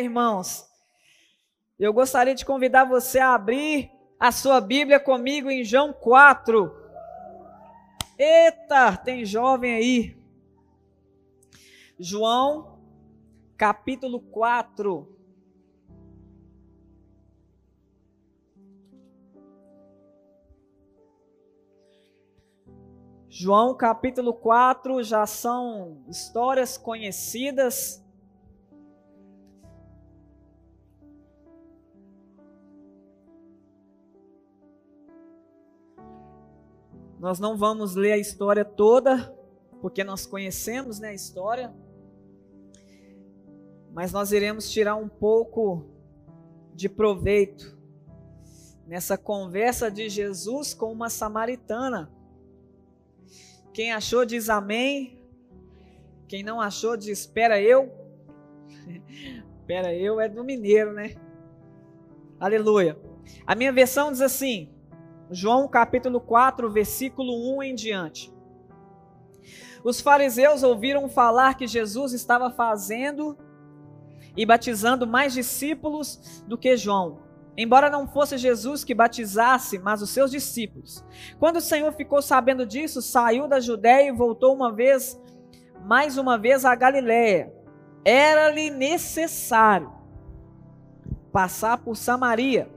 irmãos? Eu gostaria de convidar você a abrir a sua Bíblia comigo em João 4. Eita, tem jovem aí. João, capítulo 4. João capítulo 4 já são histórias conhecidas. Nós não vamos ler a história toda, porque nós conhecemos né, a história, mas nós iremos tirar um pouco de proveito nessa conversa de Jesus com uma samaritana. Quem achou diz amém. Quem não achou diz espera eu. espera eu é do mineiro, né? Aleluia. A minha versão diz assim: João capítulo 4, versículo 1 em diante. Os fariseus ouviram falar que Jesus estava fazendo e batizando mais discípulos do que João embora não fosse Jesus que batizasse, mas os seus discípulos. Quando o Senhor ficou sabendo disso, saiu da Judéia e voltou uma vez, mais uma vez à Galiléia. Era-lhe necessário passar por Samaria.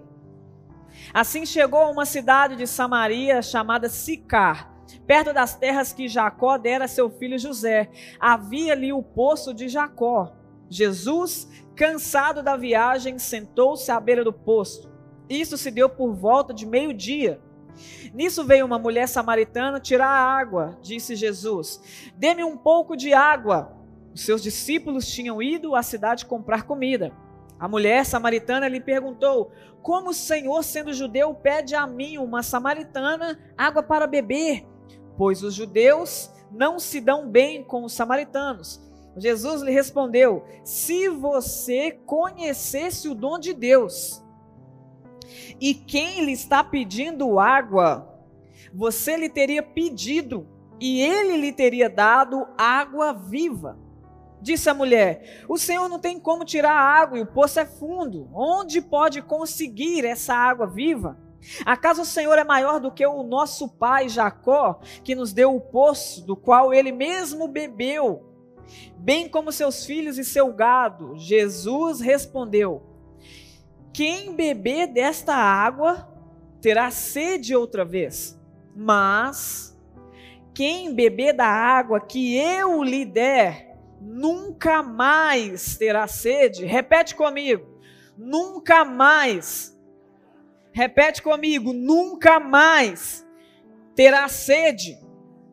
Assim chegou a uma cidade de Samaria chamada Sicar, perto das terras que Jacó dera a seu filho José. Havia ali o poço de Jacó. Jesus Cansado da viagem, sentou-se à beira do poço. Isso se deu por volta de meio-dia. Nisso veio uma mulher samaritana tirar água, disse Jesus. Dê-me um pouco de água. Os seus discípulos tinham ido à cidade comprar comida. A mulher samaritana lhe perguntou: Como o Senhor, sendo judeu, pede a mim, uma samaritana, água para beber? Pois os judeus não se dão bem com os samaritanos. Jesus lhe respondeu: Se você conhecesse o dom de Deus e quem lhe está pedindo água, você lhe teria pedido e ele lhe teria dado água viva. Disse a mulher: O Senhor não tem como tirar a água e o poço é fundo. Onde pode conseguir essa água viva? Acaso o Senhor é maior do que o nosso pai Jacó, que nos deu o poço, do qual ele mesmo bebeu? bem como seus filhos e seu gado. Jesus respondeu: Quem beber desta água terá sede outra vez, mas quem beber da água que eu lhe der, nunca mais terá sede. Repete comigo: nunca mais. Repete comigo: nunca mais terá sede.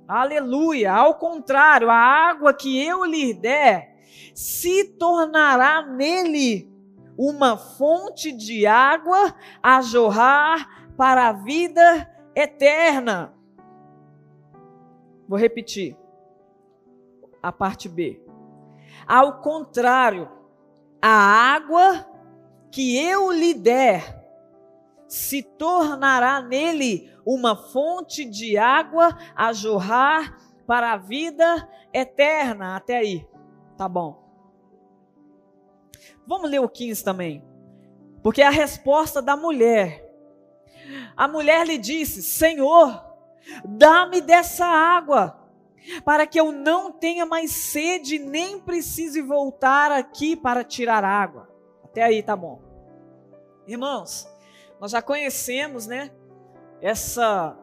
Aleluia. Ao contrário, a água que eu lhe der se tornará nele uma fonte de água a jorrar para a vida eterna. Vou repetir a parte B. Ao contrário, a água que eu lhe der se tornará nele uma fonte de água a jorrar para a vida eterna. Até aí, tá bom. Vamos ler o 15 também, porque é a resposta da mulher. A mulher lhe disse: Senhor, dá-me dessa água, para que eu não tenha mais sede, nem precise voltar aqui para tirar água. Até aí, tá bom. Irmãos, nós já conhecemos, né, essa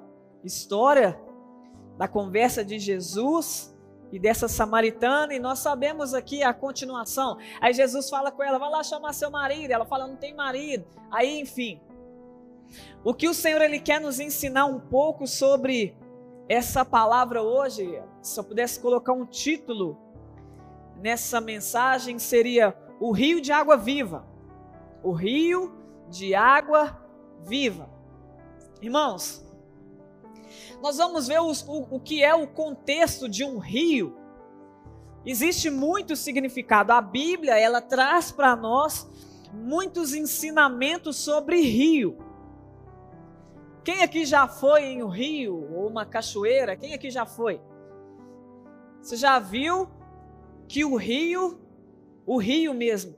história da conversa de Jesus e dessa samaritana, e nós sabemos aqui a continuação. Aí Jesus fala com ela: vai lá chamar seu marido. Ela fala: não tem marido. Aí, enfim. O que o Senhor ele quer nos ensinar um pouco sobre essa palavra hoje, se eu pudesse colocar um título nessa mensagem, seria O Rio de Água Viva. O Rio de Água viva. Irmãos, nós vamos ver os, o, o que é o contexto de um rio. Existe muito significado. A Bíblia, ela traz para nós muitos ensinamentos sobre rio. Quem aqui já foi em um rio ou uma cachoeira? Quem aqui já foi? Você já viu que o rio, o rio mesmo,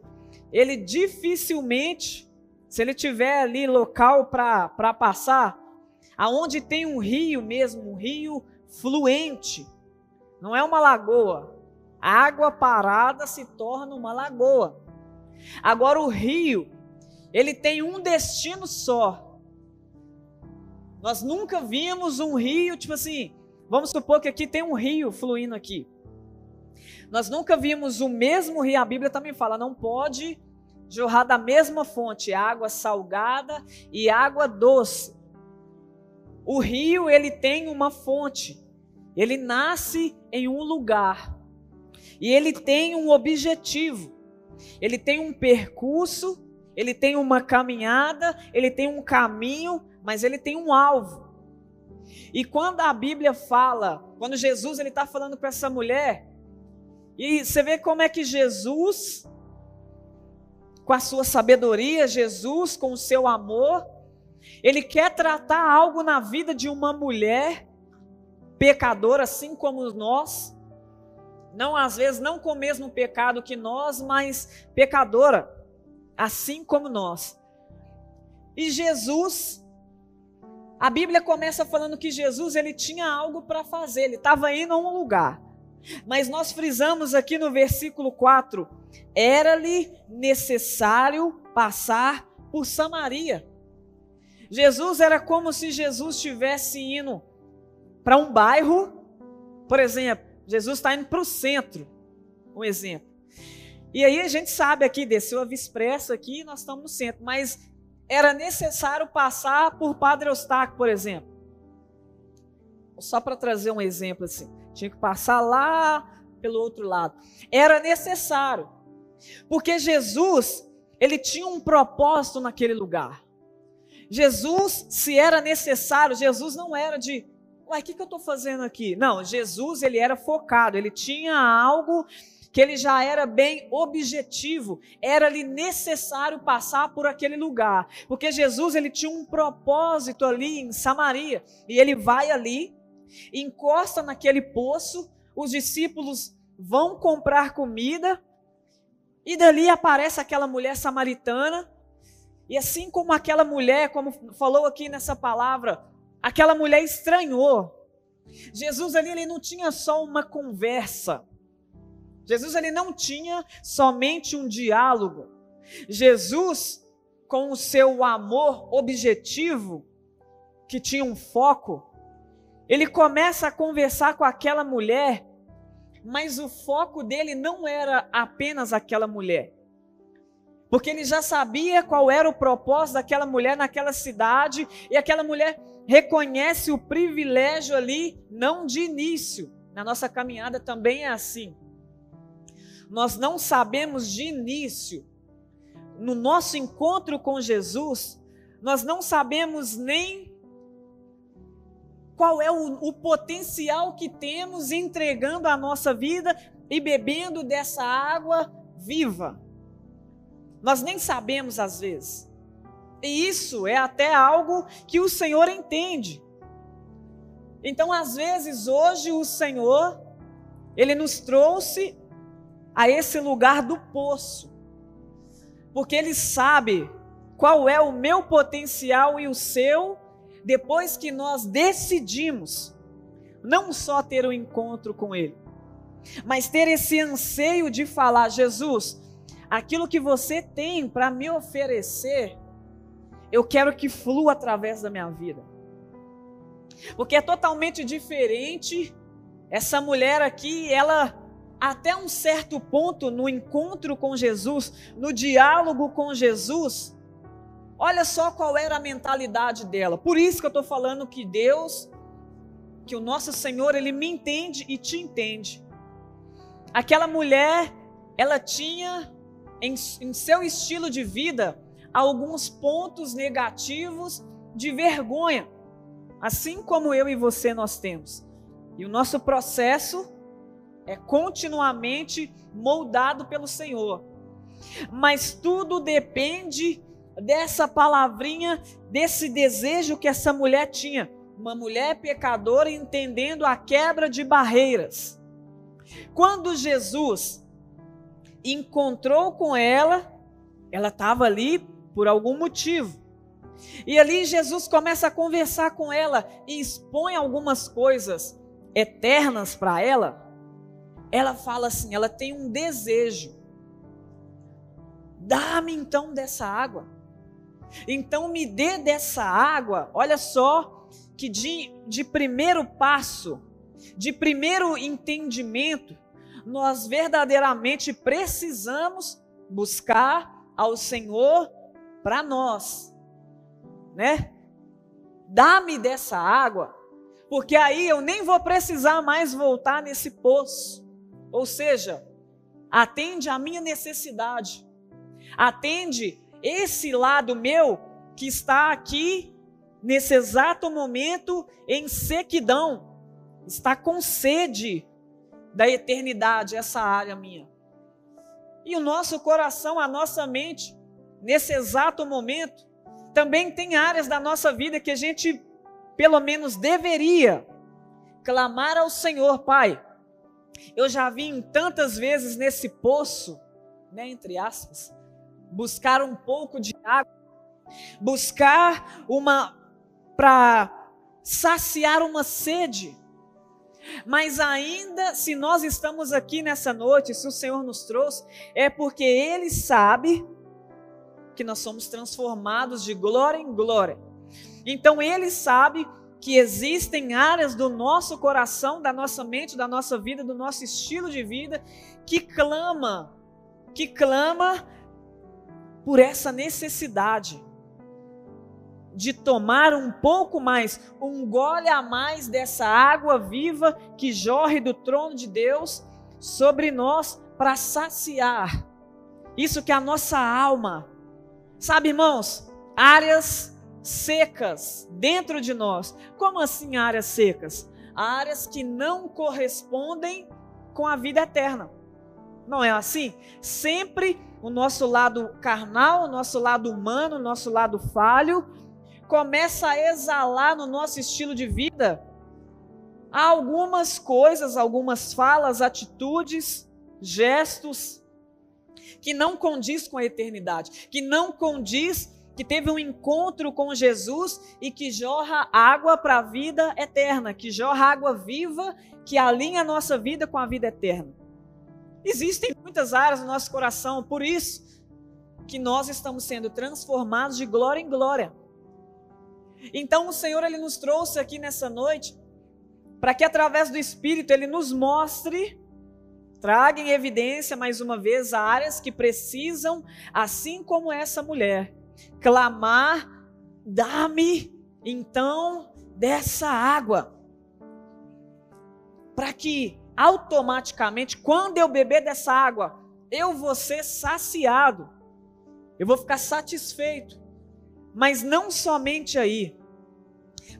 ele dificilmente, se ele tiver ali local para passar, aonde tem um rio mesmo, um rio fluente, não é uma lagoa. A água parada se torna uma lagoa. Agora o rio, ele tem um destino só. Nós nunca vimos um rio, tipo assim, vamos supor que aqui tem um rio fluindo aqui. Nós nunca vimos o mesmo rio, a Bíblia também fala, não pode jorrar da mesma fonte, água salgada e água doce. O rio, ele tem uma fonte. Ele nasce em um lugar. E ele tem um objetivo. Ele tem um percurso, ele tem uma caminhada, ele tem um caminho, mas ele tem um alvo. E quando a Bíblia fala, quando Jesus ele está falando com essa mulher, e você vê como é que Jesus, com a sua sabedoria, Jesus com o seu amor, ele quer tratar algo na vida de uma mulher pecadora, assim como nós, não às vezes não com o mesmo pecado que nós, mas pecadora, assim como nós. E Jesus, a Bíblia começa falando que Jesus ele tinha algo para fazer, ele estava indo a um lugar. Mas nós frisamos aqui no versículo 4: era-lhe necessário passar por Samaria. Jesus era como se Jesus estivesse indo para um bairro, por exemplo, Jesus está indo para o centro, um exemplo. E aí a gente sabe aqui, desceu a Via Expressa aqui, nós estamos no centro, mas era necessário passar por Padre Eustáquio, por exemplo. Só para trazer um exemplo assim, tinha que passar lá pelo outro lado. Era necessário, porque Jesus, ele tinha um propósito naquele lugar. Jesus, se era necessário, Jesus não era de, uai, o que, que eu estou fazendo aqui? Não, Jesus, ele era focado, ele tinha algo que ele já era bem objetivo, era-lhe necessário passar por aquele lugar, porque Jesus ele tinha um propósito ali em Samaria, e ele vai ali, encosta naquele poço, os discípulos vão comprar comida, e dali aparece aquela mulher samaritana, e assim como aquela mulher, como falou aqui nessa palavra, aquela mulher estranhou. Jesus ali ele não tinha só uma conversa. Jesus ele não tinha somente um diálogo. Jesus, com o seu amor objetivo, que tinha um foco, ele começa a conversar com aquela mulher, mas o foco dele não era apenas aquela mulher porque ele já sabia qual era o propósito daquela mulher naquela cidade, e aquela mulher reconhece o privilégio ali, não de início. Na nossa caminhada também é assim. Nós não sabemos de início, no nosso encontro com Jesus, nós não sabemos nem qual é o, o potencial que temos entregando a nossa vida e bebendo dessa água viva. Nós nem sabemos às vezes. E isso é até algo que o Senhor entende. Então, às vezes, hoje o Senhor, Ele nos trouxe a esse lugar do poço, porque Ele sabe qual é o meu potencial e o seu, depois que nós decidimos não só ter um encontro com Ele, mas ter esse anseio de falar: Jesus, aquilo que você tem para me oferecer, eu quero que flua através da minha vida. Porque é totalmente diferente essa mulher aqui, ela até um certo ponto no encontro com Jesus, no diálogo com Jesus, olha só qual era a mentalidade dela. Por isso que eu estou falando que Deus, que o nosso Senhor, Ele me entende e te entende. Aquela mulher, ela tinha em, em seu estilo de vida alguns pontos negativos de vergonha, assim como eu e você nós temos. E o nosso processo é continuamente moldado pelo Senhor. Mas tudo depende dessa palavrinha, desse desejo que essa mulher tinha. Uma mulher pecadora entendendo a quebra de barreiras. Quando Jesus encontrou com ela, Ela estava ali por algum motivo. E ali Jesus começa a conversar com ela e expõe algumas coisas eternas para ela. Ela fala assim: ela tem um desejo. Dá-me então dessa água. Então me dê dessa água. Olha só que de, de primeiro passo, de primeiro entendimento, nós verdadeiramente precisamos buscar ao Senhor para nós, né? Dá-me dessa água, porque aí eu nem vou precisar mais voltar nesse poço. Ou seja, atende a minha necessidade, atende esse lado meu que está aqui nesse exato momento em sequidão, está com sede da eternidade, essa área minha. E o nosso coração, a nossa mente, nesse exato momento, também tem áreas da nossa vida que a gente, pelo menos, deveria clamar ao Senhor, Pai. Eu já vim tantas vezes nesse poço, né, entre aspas, buscar um pouco de água, buscar uma para saciar uma sede. Mas ainda, se nós estamos aqui nessa noite, se o Senhor nos trouxe, é porque Ele sabe que nós somos transformados de glória em glória. Então Ele sabe que existem áreas do nosso coração, da nossa mente, da nossa vida, do nosso estilo de vida, que clama, que clama por essa necessidade de tomar um pouco mais, um gole a mais dessa água viva que jorre do trono de Deus sobre nós para saciar isso que é a nossa alma. Sabe, irmãos, áreas secas dentro de nós. Como assim áreas secas? Áreas que não correspondem com a vida eterna. Não é assim? Sempre o nosso lado carnal, o nosso lado humano, o nosso lado falho, começa a exalar no nosso estilo de vida algumas coisas, algumas falas, atitudes, gestos que não condiz com a eternidade, que não condiz que teve um encontro com Jesus e que jorra água para a vida eterna, que jorra água viva, que alinha a nossa vida com a vida eterna. Existem muitas áreas no nosso coração, por isso que nós estamos sendo transformados de glória em glória. Então o Senhor ele nos trouxe aqui nessa noite para que através do Espírito ele nos mostre, traga em evidência mais uma vez áreas que precisam, assim como essa mulher, clamar: dá-me então dessa água. Para que automaticamente, quando eu beber dessa água, eu vou ser saciado, eu vou ficar satisfeito. Mas não somente aí,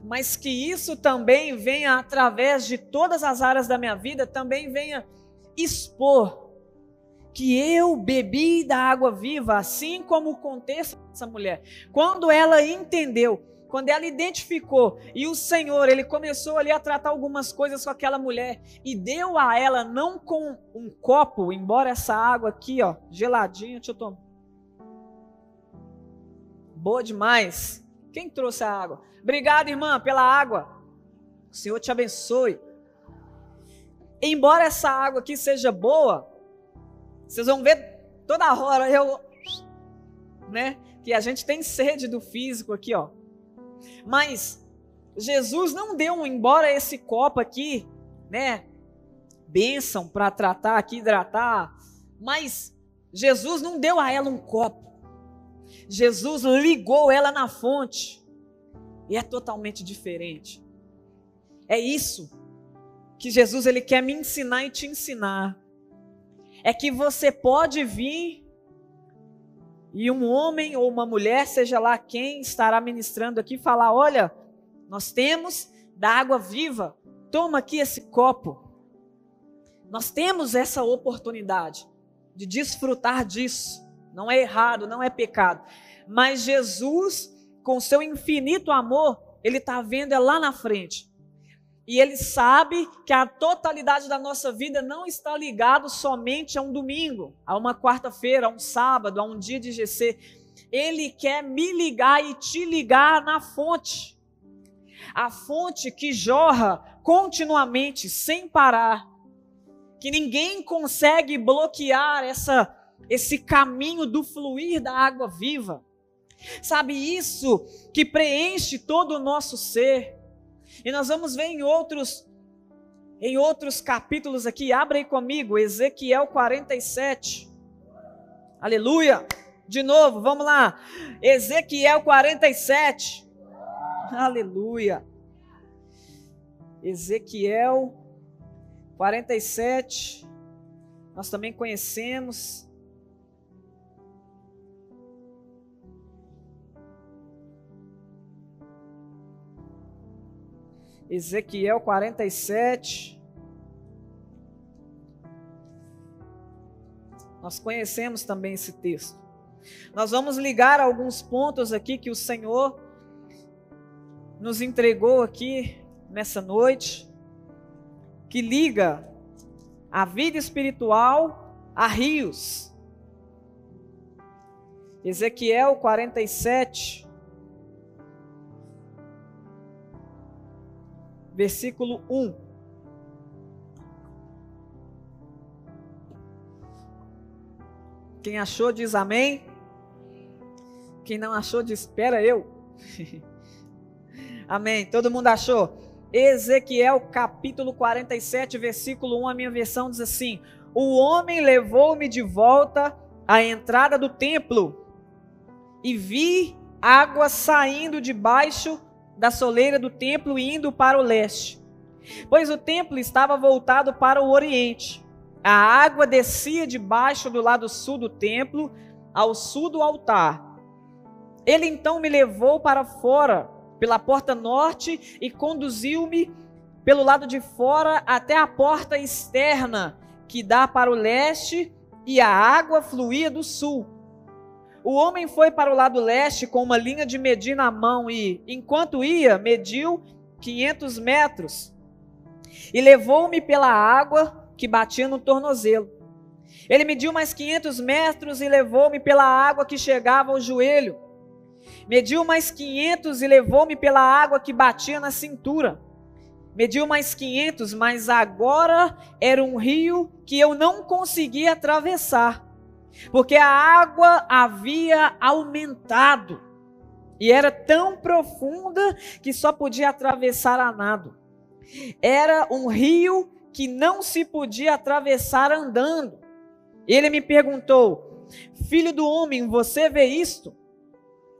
mas que isso também venha através de todas as áreas da minha vida, também venha expor que eu bebi da água viva, assim como o contexto dessa mulher. Quando ela entendeu, quando ela identificou e o Senhor, ele começou ali a tratar algumas coisas com aquela mulher e deu a ela não com um copo, embora essa água aqui, ó, geladinha, deixa eu tomar Boa demais. Quem trouxe a água? Obrigado, irmã, pela água. O Senhor te abençoe. Embora essa água aqui seja boa, vocês vão ver toda hora eu, né, que a gente tem sede do físico aqui, ó. Mas Jesus não deu, embora esse copo aqui, né, bênção para tratar aqui, hidratar, mas Jesus não deu a ela um copo. Jesus ligou ela na fonte. E é totalmente diferente. É isso que Jesus ele quer me ensinar e te ensinar. É que você pode vir e um homem ou uma mulher, seja lá quem estará ministrando aqui, falar: Olha, nós temos da água viva, toma aqui esse copo. Nós temos essa oportunidade de desfrutar disso. Não é errado, não é pecado. Mas Jesus, com seu infinito amor, ele está vendo é lá na frente. E ele sabe que a totalidade da nossa vida não está ligado somente a um domingo, a uma quarta-feira, a um sábado, a um dia de GC. Ele quer me ligar e te ligar na fonte. A fonte que jorra continuamente, sem parar. Que ninguém consegue bloquear essa esse caminho do fluir da água viva. Sabe isso que preenche todo o nosso ser. E nós vamos ver em outros em outros capítulos aqui, abre aí comigo, Ezequiel 47. Aleluia! De novo, vamos lá. Ezequiel 47. Aleluia. Ezequiel 47. Nós também conhecemos Ezequiel 47. Nós conhecemos também esse texto. Nós vamos ligar alguns pontos aqui que o Senhor nos entregou aqui nessa noite, que liga a vida espiritual a rios. Ezequiel 47, versículo 1. Quem achou diz amém. Quem não achou diz espera eu. amém. Todo mundo achou? Ezequiel capítulo 47, versículo 1, a minha versão diz assim: O homem levou-me de volta à entrada do templo e vi água saindo debaixo da soleira do templo indo para o leste, pois o templo estava voltado para o oriente. A água descia debaixo do lado sul do templo, ao sul do altar. Ele então me levou para fora, pela porta norte, e conduziu-me pelo lado de fora até a porta externa, que dá para o leste, e a água fluía do sul. O homem foi para o lado leste com uma linha de medir na mão e, enquanto ia, mediu 500 metros e levou-me pela água que batia no tornozelo. Ele mediu mais 500 metros e levou-me pela água que chegava ao joelho. Mediu mais 500 e levou-me pela água que batia na cintura. Mediu mais 500, mas agora era um rio que eu não conseguia atravessar porque a água havia aumentado e era tão profunda que só podia atravessar a nado. Era um rio que não se podia atravessar andando. Ele me perguntou: Filho do homem, você vê isto?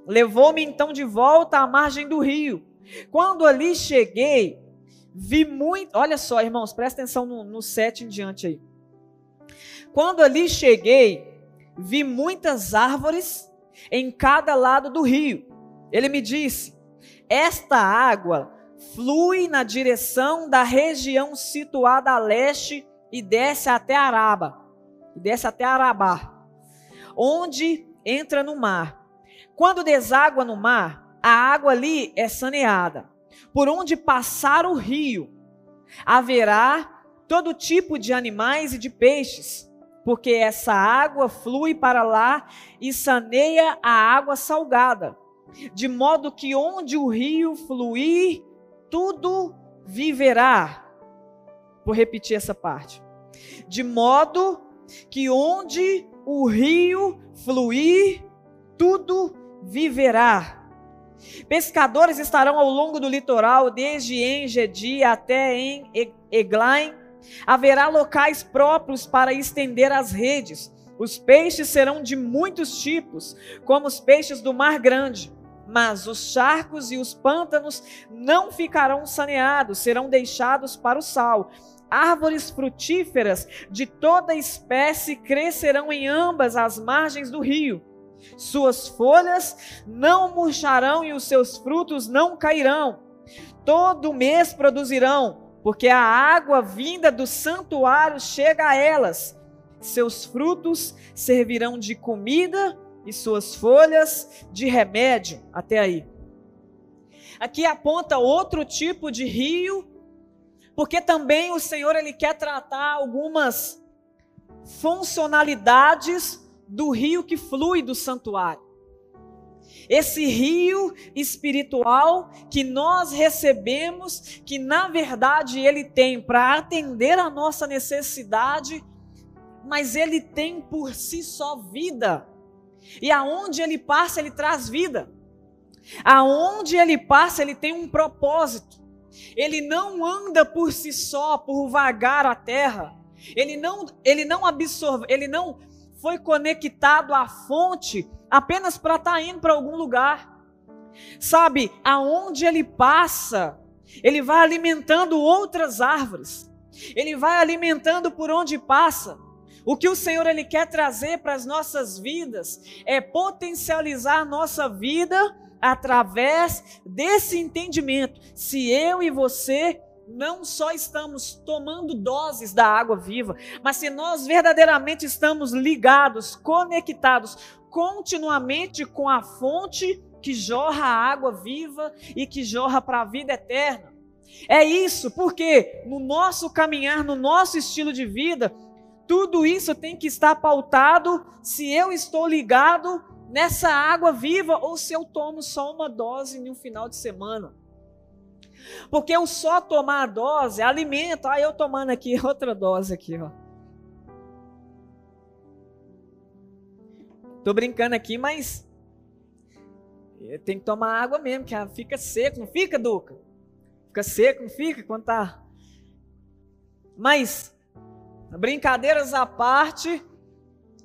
Levou-me então de volta à margem do rio. Quando ali cheguei, vi muito. Olha só, irmãos, presta atenção no, no sete em diante aí. Quando ali cheguei, vi muitas árvores em cada lado do rio. Ele me disse: Esta água flui na direção da região situada a leste e desce até Araba, e desce até Arabá, onde entra no mar. Quando deságua no mar, a água ali é saneada. Por onde passar o rio, haverá todo tipo de animais e de peixes porque essa água flui para lá e saneia a água salgada, de modo que onde o rio fluir, tudo viverá. Vou repetir essa parte. De modo que onde o rio fluir, tudo viverá. Pescadores estarão ao longo do litoral, desde Engedi até em Eglaim, Haverá locais próprios para estender as redes. Os peixes serão de muitos tipos, como os peixes do mar grande. Mas os charcos e os pântanos não ficarão saneados, serão deixados para o sal. Árvores frutíferas de toda espécie crescerão em ambas as margens do rio. Suas folhas não murcharão e os seus frutos não cairão. Todo mês produzirão porque a água vinda do santuário chega a elas. Seus frutos servirão de comida e suas folhas de remédio. Até aí. Aqui aponta outro tipo de rio Porque também o Senhor ele quer tratar algumas funcionalidades do rio que flui do santuário. Esse rio espiritual que nós recebemos, que na verdade ele tem para atender a nossa necessidade, mas ele tem por si só vida. E aonde ele passa, ele traz vida. Aonde ele passa, ele tem um propósito. Ele não anda por si só, por vagar a terra. Ele não, ele não absorve, ele não foi conectado à fonte apenas para estar tá indo para algum lugar. Sabe, aonde ele passa, ele vai alimentando outras árvores. Ele vai alimentando por onde passa. O que o Senhor ele quer trazer para as nossas vidas é potencializar a nossa vida através desse entendimento. Se eu e você não só estamos tomando doses da água viva, mas se nós verdadeiramente estamos ligados, conectados continuamente com a fonte que jorra a água viva e que jorra para a vida eterna. É isso, porque no nosso caminhar, no nosso estilo de vida, tudo isso tem que estar pautado se eu estou ligado nessa água viva ou se eu tomo só uma dose em um final de semana. Porque eu só tomar a dose, alimento, aí ah, eu tomando aqui outra dose aqui, ó. Tô brincando aqui, mas tem que tomar água mesmo, que fica seco, não fica, Duca? Fica seco, não fica quando tá. Mas brincadeiras à parte,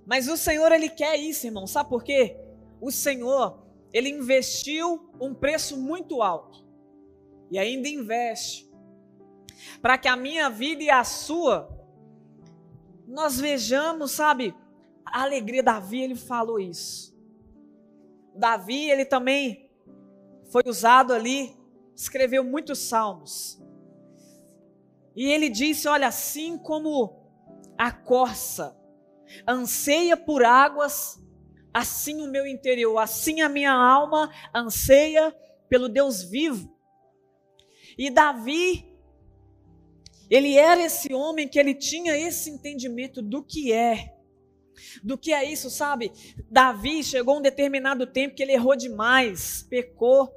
mas o Senhor ele quer isso, irmão. Sabe por quê? O Senhor, ele investiu um preço muito alto e ainda investe para que a minha vida e a sua nós vejamos, sabe, a alegria Davi, ele falou isso. Davi, ele também foi usado ali, escreveu muitos salmos. E ele disse: Olha, assim como a corça anseia por águas, assim o meu interior, assim a minha alma anseia pelo Deus vivo. E Davi, ele era esse homem que ele tinha esse entendimento do que é. Do que é isso, sabe? Davi chegou um determinado tempo que ele errou demais, pecou,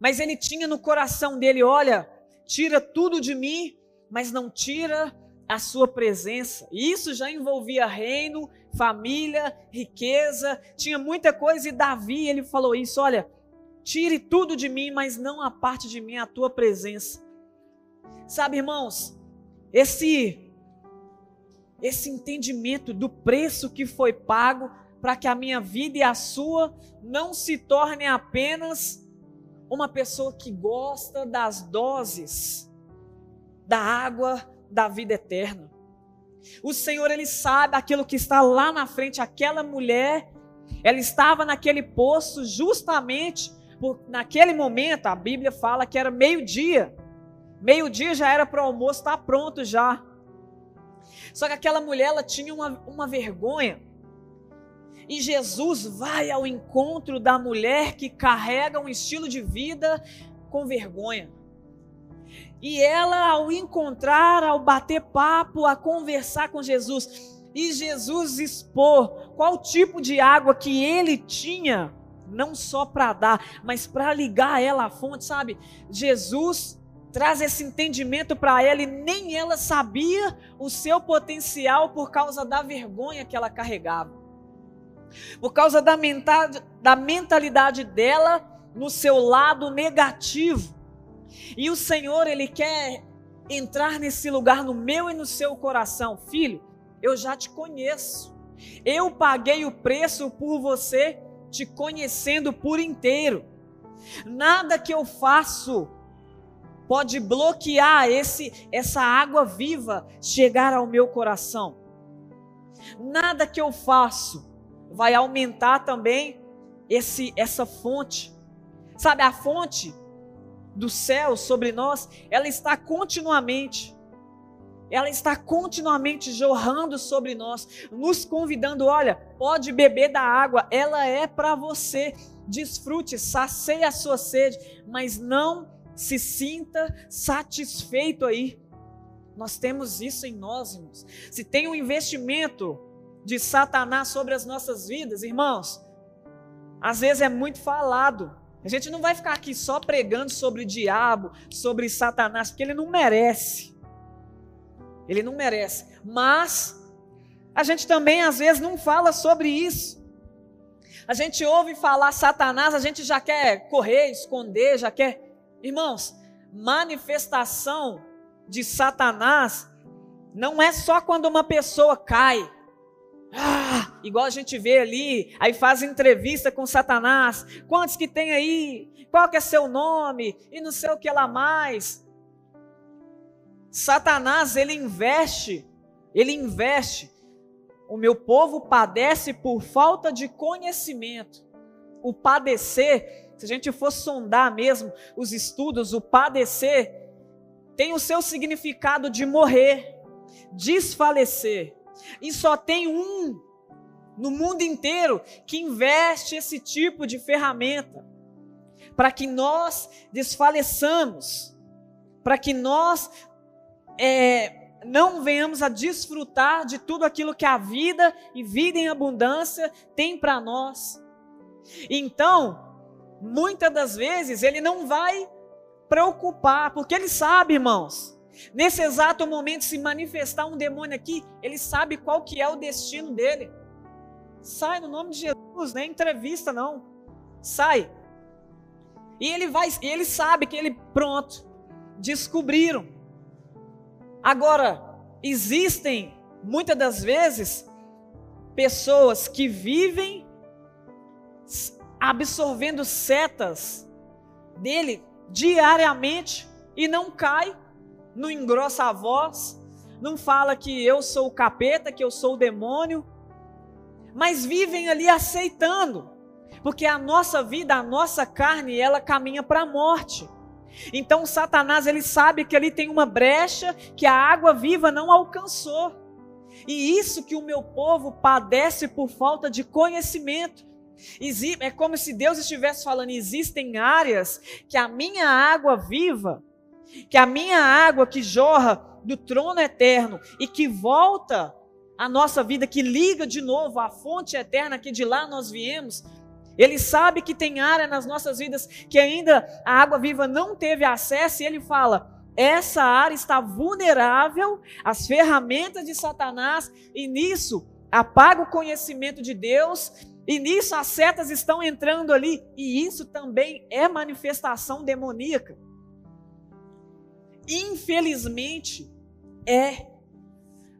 mas ele tinha no coração dele: olha, tira tudo de mim, mas não tira a sua presença. E isso já envolvia reino, família, riqueza, tinha muita coisa. E Davi, ele falou isso: olha, Tire tudo de mim, mas não a parte de mim a tua presença. Sabe, irmãos, esse esse entendimento do preço que foi pago para que a minha vida e a sua não se tornem apenas uma pessoa que gosta das doses da água da vida eterna. O Senhor ele sabe aquilo que está lá na frente, aquela mulher, ela estava naquele poço justamente por, naquele momento, a Bíblia fala que era meio-dia. Meio-dia já era para o almoço estar tá pronto já. Só que aquela mulher ela tinha uma, uma vergonha. E Jesus vai ao encontro da mulher que carrega um estilo de vida com vergonha. E ela, ao encontrar, ao bater papo, a conversar com Jesus, e Jesus expor qual tipo de água que ele tinha não só para dar, mas para ligar ela à fonte, sabe? Jesus traz esse entendimento para ela e nem ela sabia o seu potencial por causa da vergonha que ela carregava. Por causa da, mental, da mentalidade dela no seu lado negativo. E o Senhor, Ele quer entrar nesse lugar no meu e no seu coração. Filho, eu já te conheço. Eu paguei o preço por você te conhecendo por inteiro. Nada que eu faço pode bloquear esse essa água viva chegar ao meu coração. Nada que eu faço vai aumentar também esse essa fonte. Sabe a fonte do céu sobre nós, ela está continuamente ela está continuamente jorrando sobre nós, nos convidando: olha, pode beber da água, ela é para você. Desfrute, sacie a sua sede, mas não se sinta satisfeito aí. Nós temos isso em nós, irmãos. Se tem um investimento de Satanás sobre as nossas vidas, irmãos, às vezes é muito falado. A gente não vai ficar aqui só pregando sobre o diabo, sobre Satanás, porque ele não merece. Ele não merece. Mas a gente também às vezes não fala sobre isso. A gente ouve falar Satanás, a gente já quer correr, esconder, já quer. Irmãos, manifestação de Satanás não é só quando uma pessoa cai. Ah, igual a gente vê ali, aí faz entrevista com Satanás. Quantos que tem aí? Qual que é seu nome? E não sei o que lá mais. Satanás, ele investe, ele investe. O meu povo padece por falta de conhecimento. O padecer, se a gente for sondar mesmo os estudos, o padecer tem o seu significado de morrer, desfalecer. E só tem um no mundo inteiro que investe esse tipo de ferramenta para que nós desfaleçamos, para que nós é, não venhamos a desfrutar de tudo aquilo que a vida e vida em abundância tem para nós. Então, muitas das vezes ele não vai preocupar, porque ele sabe, irmãos, nesse exato momento se manifestar um demônio aqui, ele sabe qual que é o destino dele. Sai no nome de Jesus, nem é entrevista não. Sai. E ele vai, ele sabe que ele pronto. Descobriram. Agora, existem muitas das vezes pessoas que vivem absorvendo setas dele diariamente e não cai, não engrossa a voz, não fala que eu sou o capeta, que eu sou o demônio, mas vivem ali aceitando, porque a nossa vida, a nossa carne, ela caminha para a morte. Então Satanás ele sabe que ali tem uma brecha que a água viva não alcançou. E isso que o meu povo padece por falta de conhecimento. É como se Deus estivesse falando: existem áreas que a minha água viva, que a minha água que jorra do trono eterno e que volta à nossa vida, que liga de novo à fonte eterna que de lá nós viemos. Ele sabe que tem área nas nossas vidas que ainda a água viva não teve acesso, e ele fala: essa área está vulnerável às ferramentas de Satanás, e nisso apaga o conhecimento de Deus e nisso as setas estão entrando ali, e isso também é manifestação demoníaca. Infelizmente, é.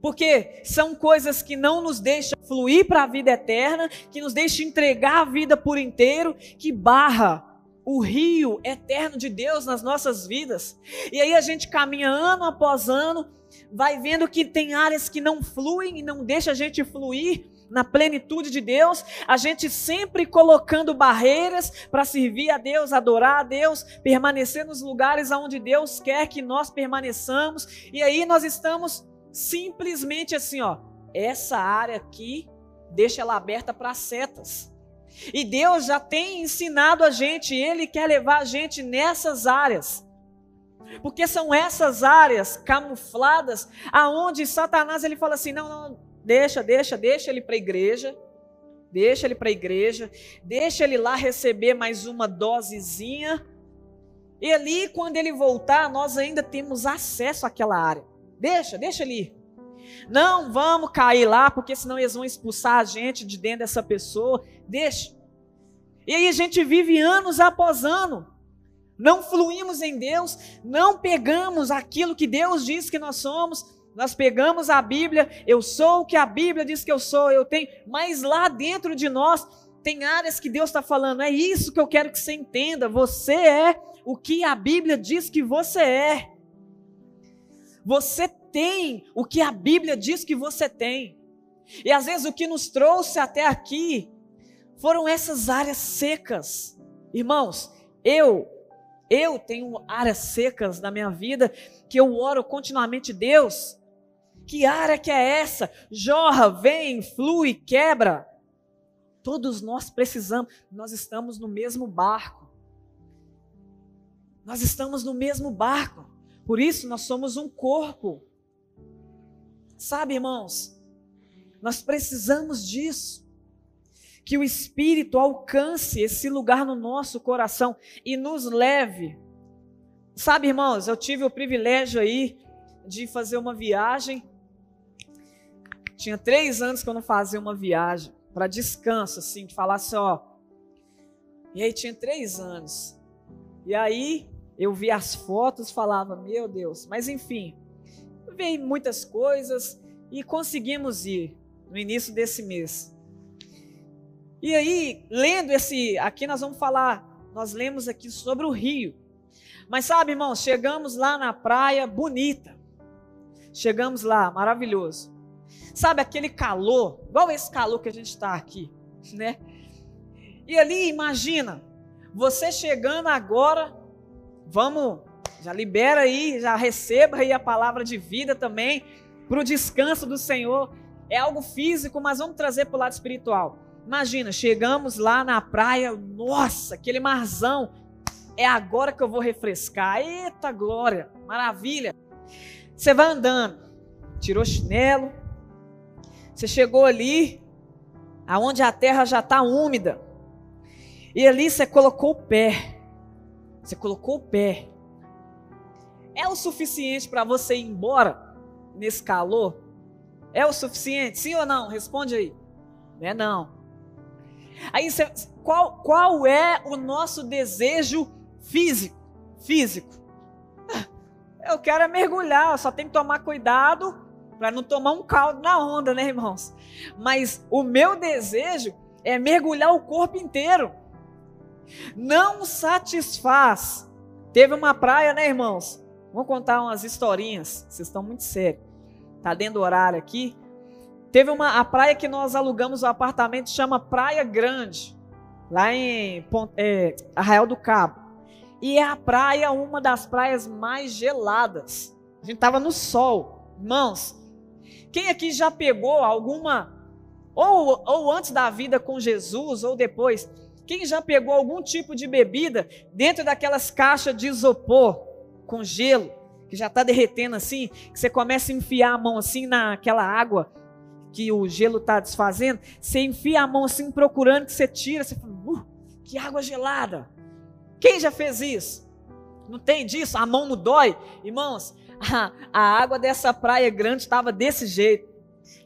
Porque são coisas que não nos deixam fluir para a vida eterna, que nos deixam entregar a vida por inteiro, que barra o rio eterno de Deus nas nossas vidas. E aí a gente caminha ano após ano, vai vendo que tem áreas que não fluem e não deixa a gente fluir na plenitude de Deus, a gente sempre colocando barreiras para servir a Deus, adorar a Deus, permanecer nos lugares aonde Deus quer que nós permaneçamos, e aí nós estamos simplesmente assim, ó, essa área aqui, deixa ela aberta para setas. E Deus já tem ensinado a gente, Ele quer levar a gente nessas áreas. Porque são essas áreas camufladas aonde Satanás ele fala assim: não, não, Deixa, deixa, deixa ele para a igreja. Deixa ele para a igreja. Deixa ele lá receber mais uma dosezinha. E ali, quando ele voltar, nós ainda temos acesso àquela área. Deixa, deixa ali. Não vamos cair lá, porque senão eles vão expulsar a gente de dentro dessa pessoa. Deixa. E aí a gente vive anos após ano. Não fluímos em Deus, não pegamos aquilo que Deus diz que nós somos, nós pegamos a Bíblia, eu sou o que a Bíblia diz que eu sou, eu tenho, mas lá dentro de nós tem áreas que Deus está falando, é isso que eu quero que você entenda, você é o que a Bíblia diz que você é. Você tem o que a Bíblia diz que você tem. E às vezes o que nos trouxe até aqui foram essas áreas secas. Irmãos, eu eu tenho áreas secas na minha vida que eu oro continuamente, Deus, que área que é essa? Jorra, vem, flui, quebra. Todos nós precisamos, nós estamos no mesmo barco. Nós estamos no mesmo barco. Por isso nós somos um corpo. Sabe, irmãos, nós precisamos disso. Que o Espírito alcance esse lugar no nosso coração e nos leve. Sabe, irmãos, eu tive o privilégio aí de fazer uma viagem. Tinha três anos que eu não fazia uma viagem para descanso, assim, de falar assim, ó. E aí tinha três anos. E aí eu vi as fotos, falava, meu Deus. Mas enfim, veio muitas coisas e conseguimos ir no início desse mês. E aí, lendo esse, aqui nós vamos falar, nós lemos aqui sobre o rio. Mas sabe, irmãos, chegamos lá na praia bonita. Chegamos lá, maravilhoso. Sabe aquele calor, igual esse calor que a gente está aqui, né? E ali, imagina, você chegando agora, vamos já libera aí, já receba aí a palavra de vida também para o descanso do Senhor. É algo físico, mas vamos trazer para o lado espiritual. Imagina, chegamos lá na praia, nossa, aquele marzão. É agora que eu vou refrescar. Eita glória, maravilha. Você vai andando, tirou chinelo, você chegou ali, aonde a terra já está úmida. E ali você colocou o pé. Você colocou o pé é o suficiente para você ir embora nesse calor? É o suficiente? Sim ou não? Responde aí. Não é não. Aí você, qual, qual é o nosso desejo físico? Físico. Eu quero é mergulhar, só tem que tomar cuidado para não tomar um caldo na onda, né, irmãos? Mas o meu desejo é mergulhar o corpo inteiro. Não satisfaz. Teve uma praia, né, irmãos? Vamos contar umas historinhas. Vocês estão muito sérios. Tá dentro do horário aqui. Teve uma a praia que nós alugamos o um apartamento chama Praia Grande, lá em é, Arraial do Cabo. E é a praia uma das praias mais geladas. A gente tava no sol, irmãos. Quem aqui já pegou alguma ou, ou antes da vida com Jesus ou depois? Quem já pegou algum tipo de bebida dentro daquelas caixas de isopor? com gelo, que já está derretendo assim, que você começa a enfiar a mão assim naquela água que o gelo está desfazendo, você enfia a mão assim procurando que você tira, você fala, uh, que água gelada. Quem já fez isso? Não tem disso? A mão não dói? Irmãos, a, a água dessa praia grande estava desse jeito.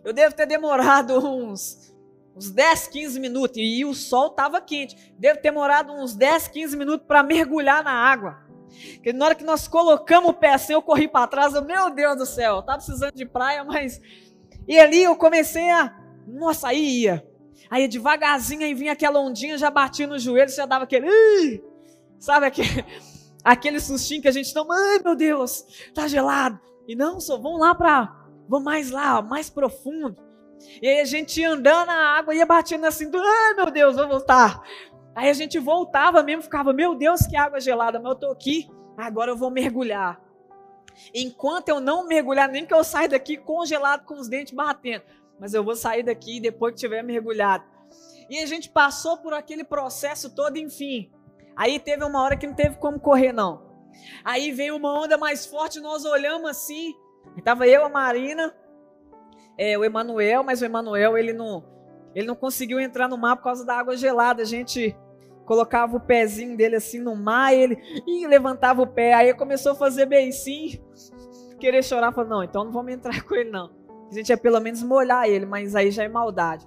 Eu devo ter demorado uns, uns 10, 15 minutos e o sol estava quente. Devo ter demorado uns 10, 15 minutos para mergulhar na água. Que na hora que nós colocamos o pé assim, eu corri para trás, eu, meu Deus do céu, tá precisando de praia, mas. E ali eu comecei a. Nossa, aí ia. Aí devagarzinho, aí vinha aquela ondinha, já batia no joelho, já dava aquele. Sabe aquele, aquele sustinho que a gente toma, ai meu Deus, tá gelado. E não, só vamos lá para. Vamos mais lá, mais profundo. E aí a gente ia andando na água, ia batendo assim, ai meu Deus, vou voltar. Aí a gente voltava mesmo, ficava, meu Deus, que água gelada, mas eu tô aqui, agora eu vou mergulhar. Enquanto eu não mergulhar, nem que eu saia daqui congelado com os dentes batendo, mas eu vou sair daqui depois que tiver mergulhado. E a gente passou por aquele processo todo, enfim. Aí teve uma hora que não teve como correr, não. Aí veio uma onda mais forte, nós olhamos assim, estava eu, a Marina, é, o Emanuel, mas o Emanuel, ele não, ele não conseguiu entrar no mar por causa da água gelada. A gente colocava o pezinho dele assim no mar, e ele e levantava o pé. Aí começou a fazer beicinho, querer chorar. Falou: Não, então não vamos entrar com ele, não. A gente ia pelo menos molhar ele, mas aí já é maldade.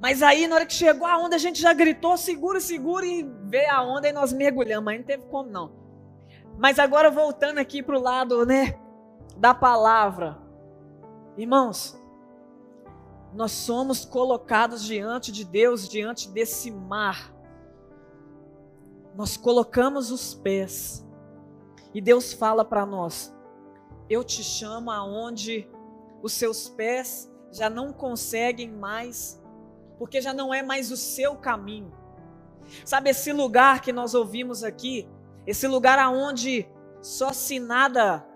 Mas aí, na hora que chegou a onda, a gente já gritou: segura, segura, e veio a onda e nós mergulhamos. Mas não teve como, não. Mas agora, voltando aqui para o lado, né, da palavra. Irmãos, nós somos colocados diante de Deus, diante desse mar. Nós colocamos os pés e Deus fala para nós: Eu te chamo aonde os seus pés já não conseguem mais, porque já não é mais o seu caminho. Sabe esse lugar que nós ouvimos aqui? Esse lugar aonde só se nada,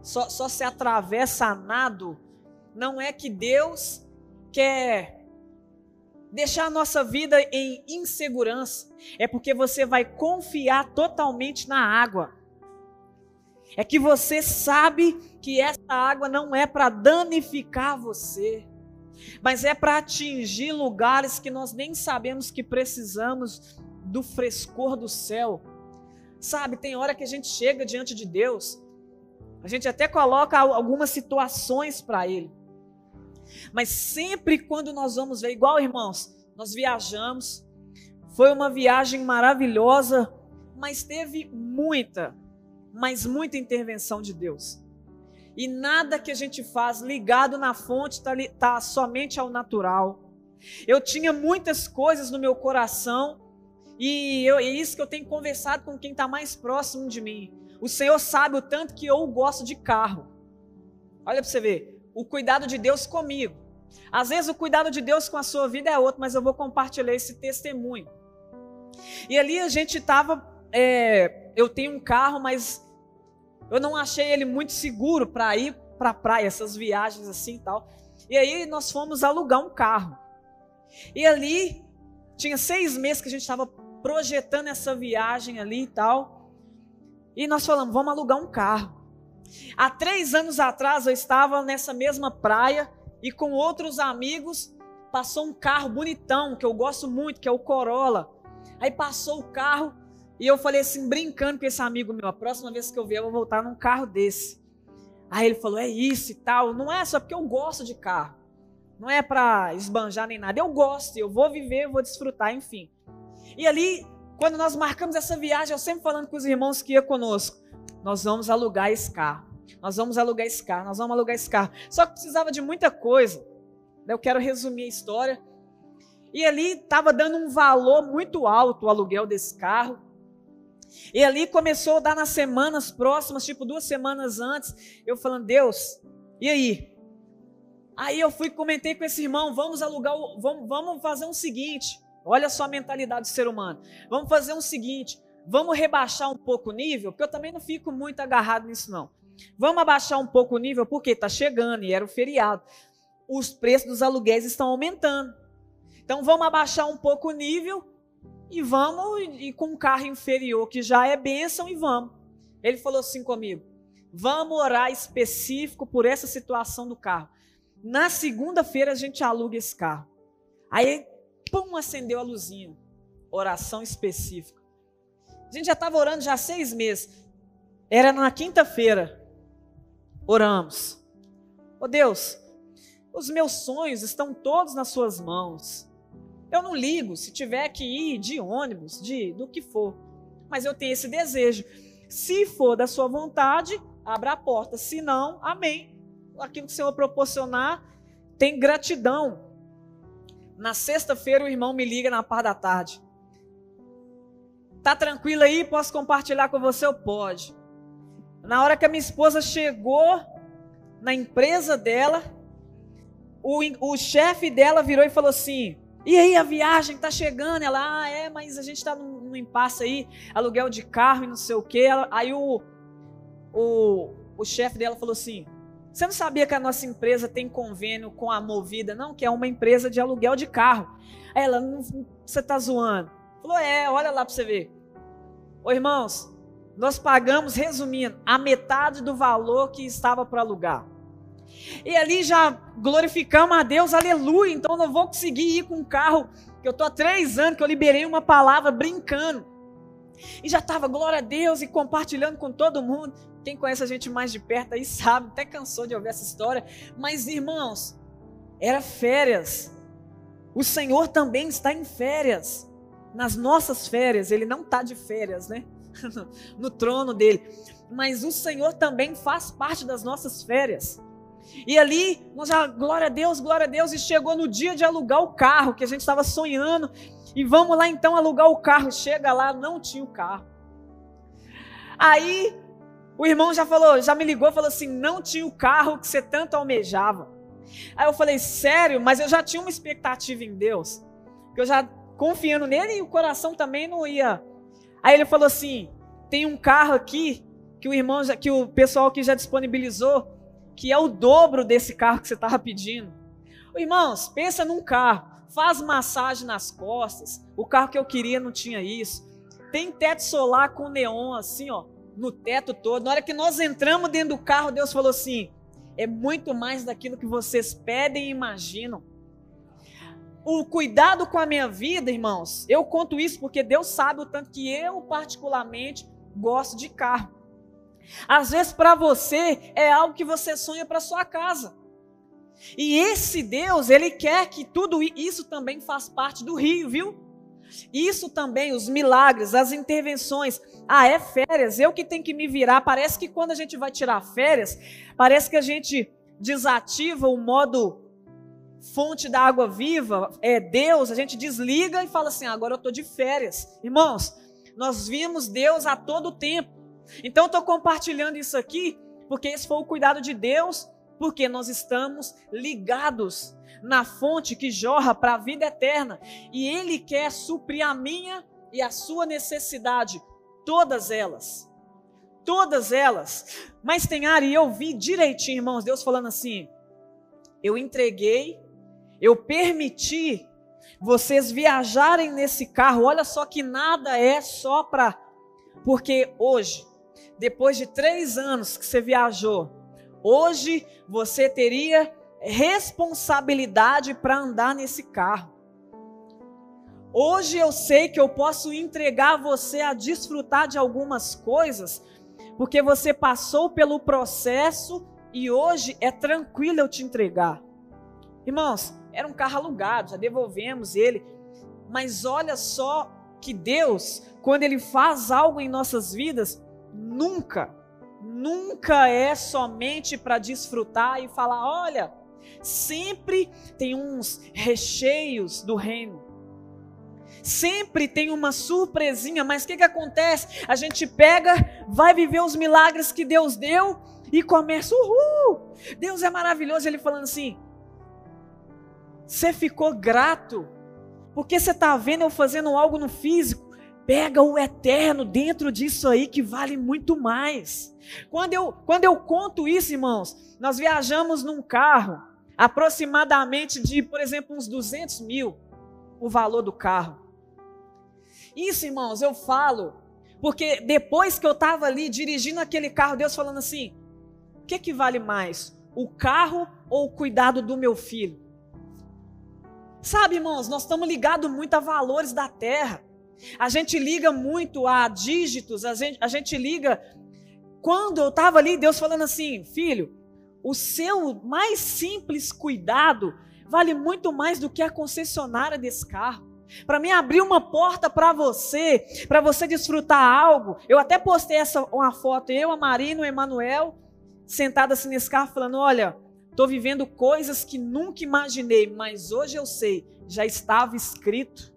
só, só se atravessa nado, não é que Deus quer deixar a nossa vida em insegurança, é porque você vai confiar totalmente na água. É que você sabe que essa água não é para danificar você, mas é para atingir lugares que nós nem sabemos que precisamos do frescor do céu. Sabe, tem hora que a gente chega diante de Deus, a gente até coloca algumas situações para Ele. Mas sempre quando nós vamos ver, igual irmãos, nós viajamos, foi uma viagem maravilhosa, mas teve muita, mas muita intervenção de Deus. E nada que a gente faz ligado na fonte está tá somente ao natural. Eu tinha muitas coisas no meu coração e eu, é isso que eu tenho conversado com quem está mais próximo de mim. O Senhor sabe o tanto que eu gosto de carro. Olha para você ver, o cuidado de Deus comigo. Às vezes o cuidado de Deus com a sua vida é outro, mas eu vou compartilhar esse testemunho. E ali a gente estava, é, eu tenho um carro, mas eu não achei ele muito seguro para ir para a praia, essas viagens assim e tal. E aí nós fomos alugar um carro. E ali tinha seis meses que a gente estava projetando essa viagem ali e tal. E nós falamos, vamos alugar um carro. Há três anos atrás eu estava nessa mesma praia e com outros amigos passou um carro bonitão que eu gosto muito, que é o Corolla. Aí passou o carro e eu falei assim, brincando com esse amigo meu, a próxima vez que eu vier eu vou voltar num carro desse. Aí ele falou, é isso e tal. Não é só porque eu gosto de carro. Não é para esbanjar nem nada. Eu gosto, eu vou viver, eu vou desfrutar, enfim. E ali, quando nós marcamos essa viagem, eu sempre falando com os irmãos que ia conosco, nós vamos alugar esse carro. Nós vamos alugar esse carro, nós vamos alugar esse carro. Só que precisava de muita coisa. Eu quero resumir a história. E ali estava dando um valor muito alto o aluguel desse carro. E ali começou a dar nas semanas próximas, tipo duas semanas antes, eu falando, Deus, e aí? Aí eu fui comentei com esse irmão, vamos alugar, vamos, vamos fazer um seguinte, olha só a mentalidade do ser humano, vamos fazer um seguinte, vamos rebaixar um pouco o nível, porque eu também não fico muito agarrado nisso não. Vamos abaixar um pouco o nível, porque está chegando e era o feriado. Os preços dos aluguéis estão aumentando. Então vamos abaixar um pouco o nível e vamos e com um carro inferior que já é bênção e vamos. Ele falou assim comigo: vamos orar específico por essa situação do carro. Na segunda-feira a gente aluga esse carro. Aí, pum, acendeu a luzinha. Oração específica. A gente já estava orando já há seis meses. Era na quinta-feira. Oramos. Oh Deus, os meus sonhos estão todos nas suas mãos. Eu não ligo se tiver que ir de ônibus, de do que for. Mas eu tenho esse desejo. Se for da sua vontade, abra a porta. Se não, amém. Aquilo que o Senhor proporcionar, tem gratidão. Na sexta-feira o irmão me liga na par da tarde. Tá tranquilo aí? Posso compartilhar com você? Eu pode. Na hora que a minha esposa chegou na empresa dela, o, o chefe dela virou e falou assim: e aí, a viagem tá chegando. Ela, ah, é, mas a gente tá num, num impasse aí, aluguel de carro e não sei o quê. Aí o, o, o chefe dela falou assim: Você não sabia que a nossa empresa tem convênio com a Movida, não? Que é uma empresa de aluguel de carro. Aí ela, você tá zoando? Falou, é, olha lá para você ver. Ô irmãos, nós pagamos, resumindo, a metade do valor que estava para alugar. E ali já glorificamos a Deus, aleluia. Então não vou conseguir ir com um carro que eu estou há três anos que eu liberei uma palavra brincando. E já estava, glória a Deus, e compartilhando com todo mundo. Quem conhece a gente mais de perto aí sabe, até cansou de ouvir essa história. Mas, irmãos, era férias. O Senhor também está em férias. Nas nossas férias, Ele não está de férias, né? no trono dele. Mas o Senhor também faz parte das nossas férias. E ali, nós já, glória a Deus, glória a Deus, e chegou no dia de alugar o carro, que a gente estava sonhando, e vamos lá então alugar o carro. Chega lá, não tinha o carro. Aí, o irmão já falou, já me ligou, falou assim: não tinha o carro que você tanto almejava. Aí eu falei, sério, mas eu já tinha uma expectativa em Deus, que eu já confiando nele e o coração também não ia. Aí ele falou assim: tem um carro aqui que o irmão, já, que o pessoal que já disponibilizou, que é o dobro desse carro que você estava pedindo. Irmãos, pensa num carro, faz massagem nas costas. O carro que eu queria não tinha isso. Tem teto solar com neon assim, ó, no teto todo. Na hora que nós entramos dentro do carro, Deus falou assim: é muito mais daquilo que vocês pedem e imaginam. O cuidado com a minha vida, irmãos, eu conto isso porque Deus sabe o tanto que eu, particularmente, gosto de carro. Às vezes, para você, é algo que você sonha para sua casa. E esse Deus, ele quer que tudo isso também faz parte do rio, viu? Isso também, os milagres, as intervenções. Ah, é férias, eu que tenho que me virar. Parece que quando a gente vai tirar férias, parece que a gente desativa o modo fonte da água viva, é Deus, a gente desliga e fala assim: agora eu estou de férias. Irmãos, nós vimos Deus a todo tempo. Então, estou compartilhando isso aqui, porque esse foi o cuidado de Deus, porque nós estamos ligados na fonte que jorra para a vida eterna. E Ele quer suprir a minha e a sua necessidade, todas elas. Todas elas. Mas tem área, e eu vi direitinho, irmãos, Deus falando assim: eu entreguei, eu permiti vocês viajarem nesse carro. Olha só que nada é só para. Porque hoje, depois de três anos que você viajou, hoje você teria responsabilidade para andar nesse carro. Hoje eu sei que eu posso entregar você a desfrutar de algumas coisas, porque você passou pelo processo e hoje é tranquilo eu te entregar. Irmãos, era um carro alugado, já devolvemos ele, mas olha só que Deus, quando Ele faz algo em nossas vidas, nunca, nunca é somente para desfrutar e falar: olha, sempre tem uns recheios do reino. Sempre tem uma surpresinha, mas o que, que acontece? A gente pega, vai viver os milagres que Deus deu e começa, uhul! Deus é maravilhoso. Ele falando assim: você ficou grato, porque você está vendo eu fazendo algo no físico. Pega o eterno dentro disso aí que vale muito mais. Quando eu, quando eu conto isso, irmãos, nós viajamos num carro aproximadamente de, por exemplo, uns 200 mil o valor do carro. Isso, irmãos, eu falo, porque depois que eu estava ali dirigindo aquele carro, Deus falando assim: o que, que vale mais, o carro ou o cuidado do meu filho? Sabe, irmãos, nós estamos ligados muito a valores da terra. A gente liga muito a dígitos, a gente, a gente liga. Quando eu estava ali, Deus falando assim: filho, o seu mais simples cuidado vale muito mais do que a concessionária desse carro. Para mim abrir uma porta para você, para você desfrutar algo. Eu até postei essa uma foto eu, a Marina, o Emanuel, sentados assim nesse carro falando: "Olha, estou vivendo coisas que nunca imaginei, mas hoje eu sei, já estava escrito.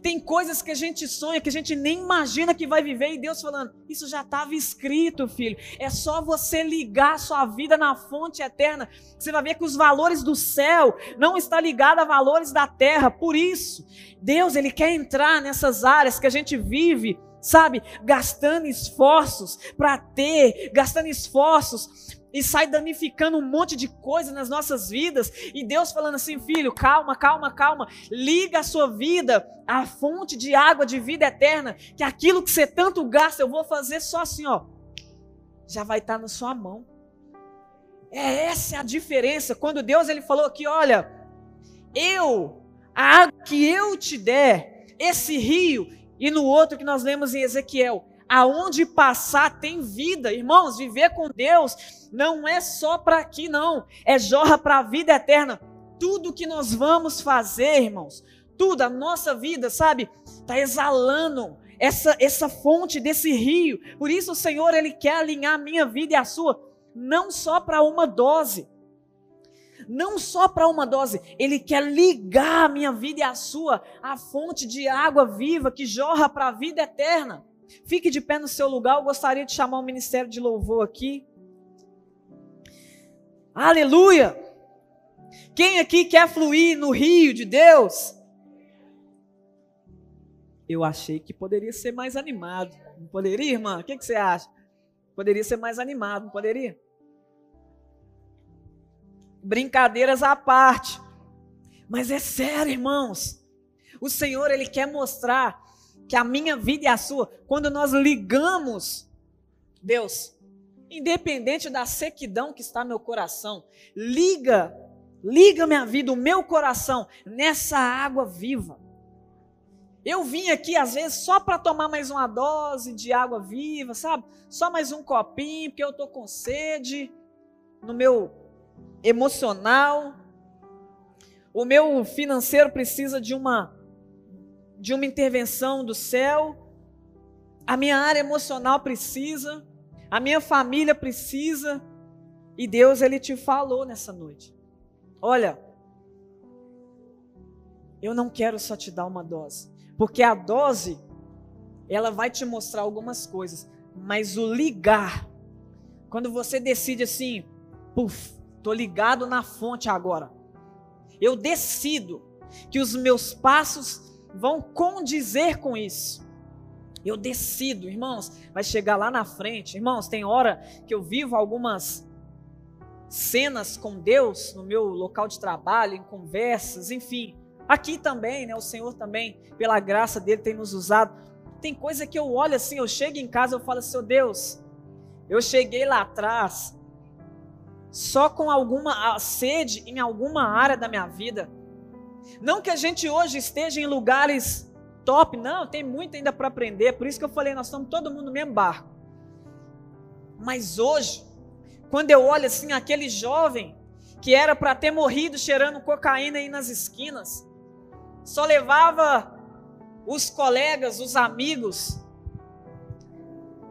Tem coisas que a gente sonha, que a gente nem imagina que vai viver, e Deus falando: Isso já estava escrito, filho. É só você ligar a sua vida na fonte eterna. Você vai ver que os valores do céu não estão ligados a valores da terra. Por isso, Deus ele quer entrar nessas áreas que a gente vive sabe, gastando esforços para ter, gastando esforços e sai danificando um monte de coisa nas nossas vidas, e Deus falando assim, filho, calma, calma, calma, liga a sua vida à fonte de água de vida eterna, que aquilo que você tanto gasta, eu vou fazer só assim, ó, já vai estar tá na sua mão. É essa a diferença. Quando Deus ele falou aqui, olha, eu, a água que eu te der, esse rio, e no outro que nós lemos em Ezequiel, aonde passar tem vida. Irmãos, viver com Deus não é só para aqui, não. É jorra para a vida eterna. Tudo que nós vamos fazer, irmãos, tudo, a nossa vida, sabe, está exalando essa, essa fonte desse rio. Por isso o Senhor, Ele quer alinhar a minha vida e a sua, não só para uma dose. Não só para uma dose, Ele quer ligar a minha vida e a sua à fonte de água viva que jorra para a vida eterna. Fique de pé no seu lugar. Eu gostaria de chamar o ministério de louvor aqui. Aleluia! Quem aqui quer fluir no rio de Deus? Eu achei que poderia ser mais animado. Não poderia, irmã? O que, que você acha? Poderia ser mais animado, não poderia? Brincadeiras à parte. Mas é sério, irmãos. O Senhor, Ele quer mostrar que a minha vida e a sua, quando nós ligamos Deus, independente da sequidão que está no meu coração, liga, liga minha vida, o meu coração nessa água viva. Eu vim aqui às vezes só para tomar mais uma dose de água viva, sabe? Só mais um copinho, porque eu tô com sede no meu emocional. O meu financeiro precisa de uma de uma intervenção do céu. A minha área emocional precisa, a minha família precisa. E Deus ele te falou nessa noite. Olha, eu não quero só te dar uma dose. Porque a dose, ela vai te mostrar algumas coisas, mas o ligar, quando você decide assim, puf, tô ligado na fonte agora. Eu decido que os meus passos vão condizer com isso. Eu decido, irmãos, vai chegar lá na frente. Irmãos, tem hora que eu vivo algumas cenas com Deus no meu local de trabalho, em conversas, enfim. Aqui também, né? O Senhor também, pela graça dele, tem nos usado. Tem coisa que eu olho assim, eu chego em casa, eu falo assim, oh, Deus, eu cheguei lá atrás só com alguma sede em alguma área da minha vida. Não que a gente hoje esteja em lugares top, não, tem muito ainda para aprender. Por isso que eu falei, nós estamos todo mundo no mesmo barco. Mas hoje, quando eu olho assim aquele jovem que era para ter morrido cheirando cocaína aí nas esquinas, só levava os colegas, os amigos,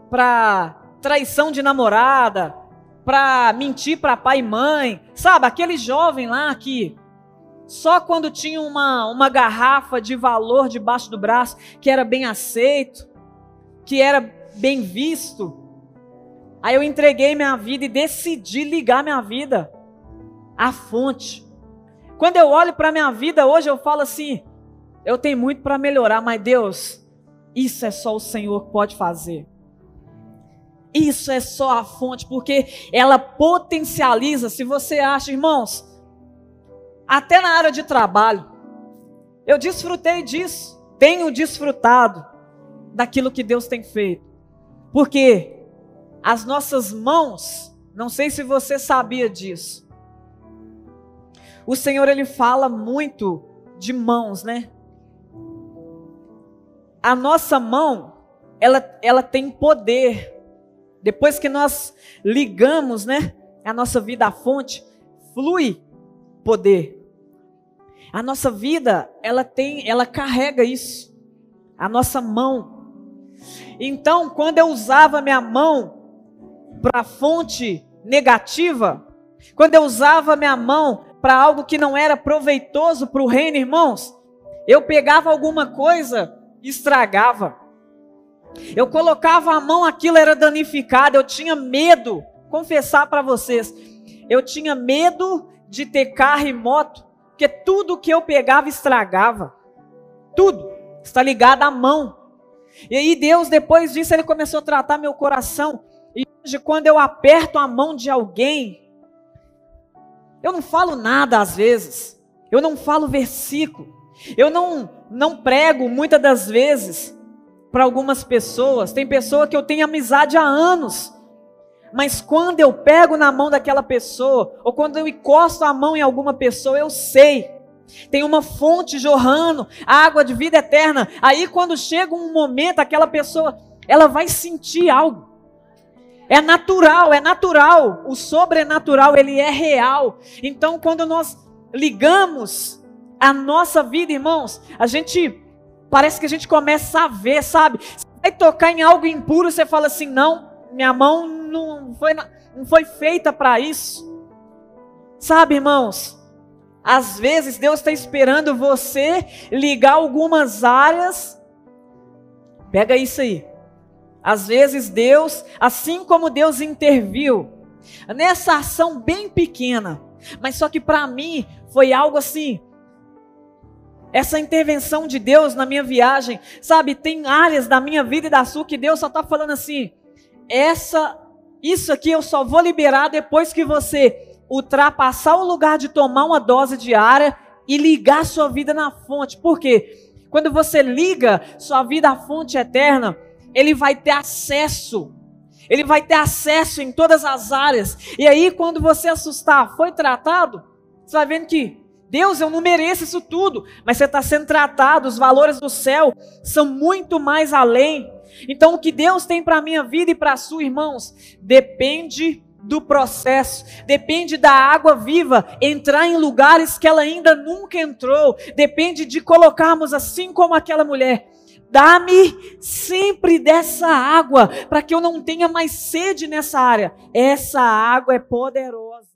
para traição de namorada, para mentir para pai e mãe, sabe? Aquele jovem lá que só quando tinha uma, uma garrafa de valor debaixo do braço, que era bem aceito, que era bem visto. Aí eu entreguei minha vida e decidi ligar minha vida à fonte. Quando eu olho para minha vida hoje, eu falo assim: eu tenho muito para melhorar, mas Deus, isso é só o Senhor que pode fazer. Isso é só a fonte, porque ela potencializa. Se você acha, irmãos, até na área de trabalho, eu desfrutei disso, tenho desfrutado daquilo que Deus tem feito, porque as nossas mãos, não sei se você sabia disso, o Senhor ele fala muito de mãos, né? A nossa mão, ela, ela tem poder. Depois que nós ligamos, né, a nossa vida à fonte, flui poder. A nossa vida, ela tem, ela carrega isso. A nossa mão. Então, quando eu usava minha mão para fonte negativa, quando eu usava minha mão para algo que não era proveitoso para o reino, irmãos, eu pegava alguma coisa estragava. Eu colocava a mão, aquilo era danificado, eu tinha medo, confessar para vocês, eu tinha medo de ter carro e moto, porque tudo que eu pegava estragava. Tudo está ligado à mão. E aí Deus, depois disso, ele começou a tratar meu coração. E hoje, quando eu aperto a mão de alguém, eu não falo nada às vezes. Eu não falo versículo. Eu não não prego muitas das vezes para algumas pessoas. Tem pessoa que eu tenho amizade há anos. Mas quando eu pego na mão daquela pessoa, ou quando eu encosto a mão em alguma pessoa, eu sei. Tem uma fonte jorrando, água de vida eterna. Aí quando chega um momento, aquela pessoa, ela vai sentir algo. É natural, é natural. O sobrenatural, ele é real. Então, quando nós ligamos a nossa vida, irmãos, a gente parece que a gente começa a ver, sabe? Você vai tocar em algo impuro, você fala assim: "Não, minha mão não foi não foi feita para isso". Sabe, irmãos? Às vezes Deus está esperando você ligar algumas áreas. Pega isso aí. Às vezes Deus, assim como Deus interviu nessa ação bem pequena, mas só que para mim foi algo assim. Essa intervenção de Deus na minha viagem, sabe, tem áreas da minha vida e da sua que Deus só está falando assim: essa, isso aqui eu só vou liberar depois que você ultrapassar o lugar de tomar uma dose diária e ligar sua vida na fonte. Por quê? Quando você liga sua vida à fonte eterna, ele vai ter acesso. Ele vai ter acesso em todas as áreas. E aí, quando você assustar, foi tratado, você vai vendo que Deus, eu não mereço isso tudo, mas você está sendo tratado, os valores do céu são muito mais além. Então, o que Deus tem para a minha vida e para a sua, irmãos, depende do processo, depende da água viva entrar em lugares que ela ainda nunca entrou, depende de colocarmos assim como aquela mulher. Dá-me sempre dessa água, para que eu não tenha mais sede nessa área. Essa água é poderosa.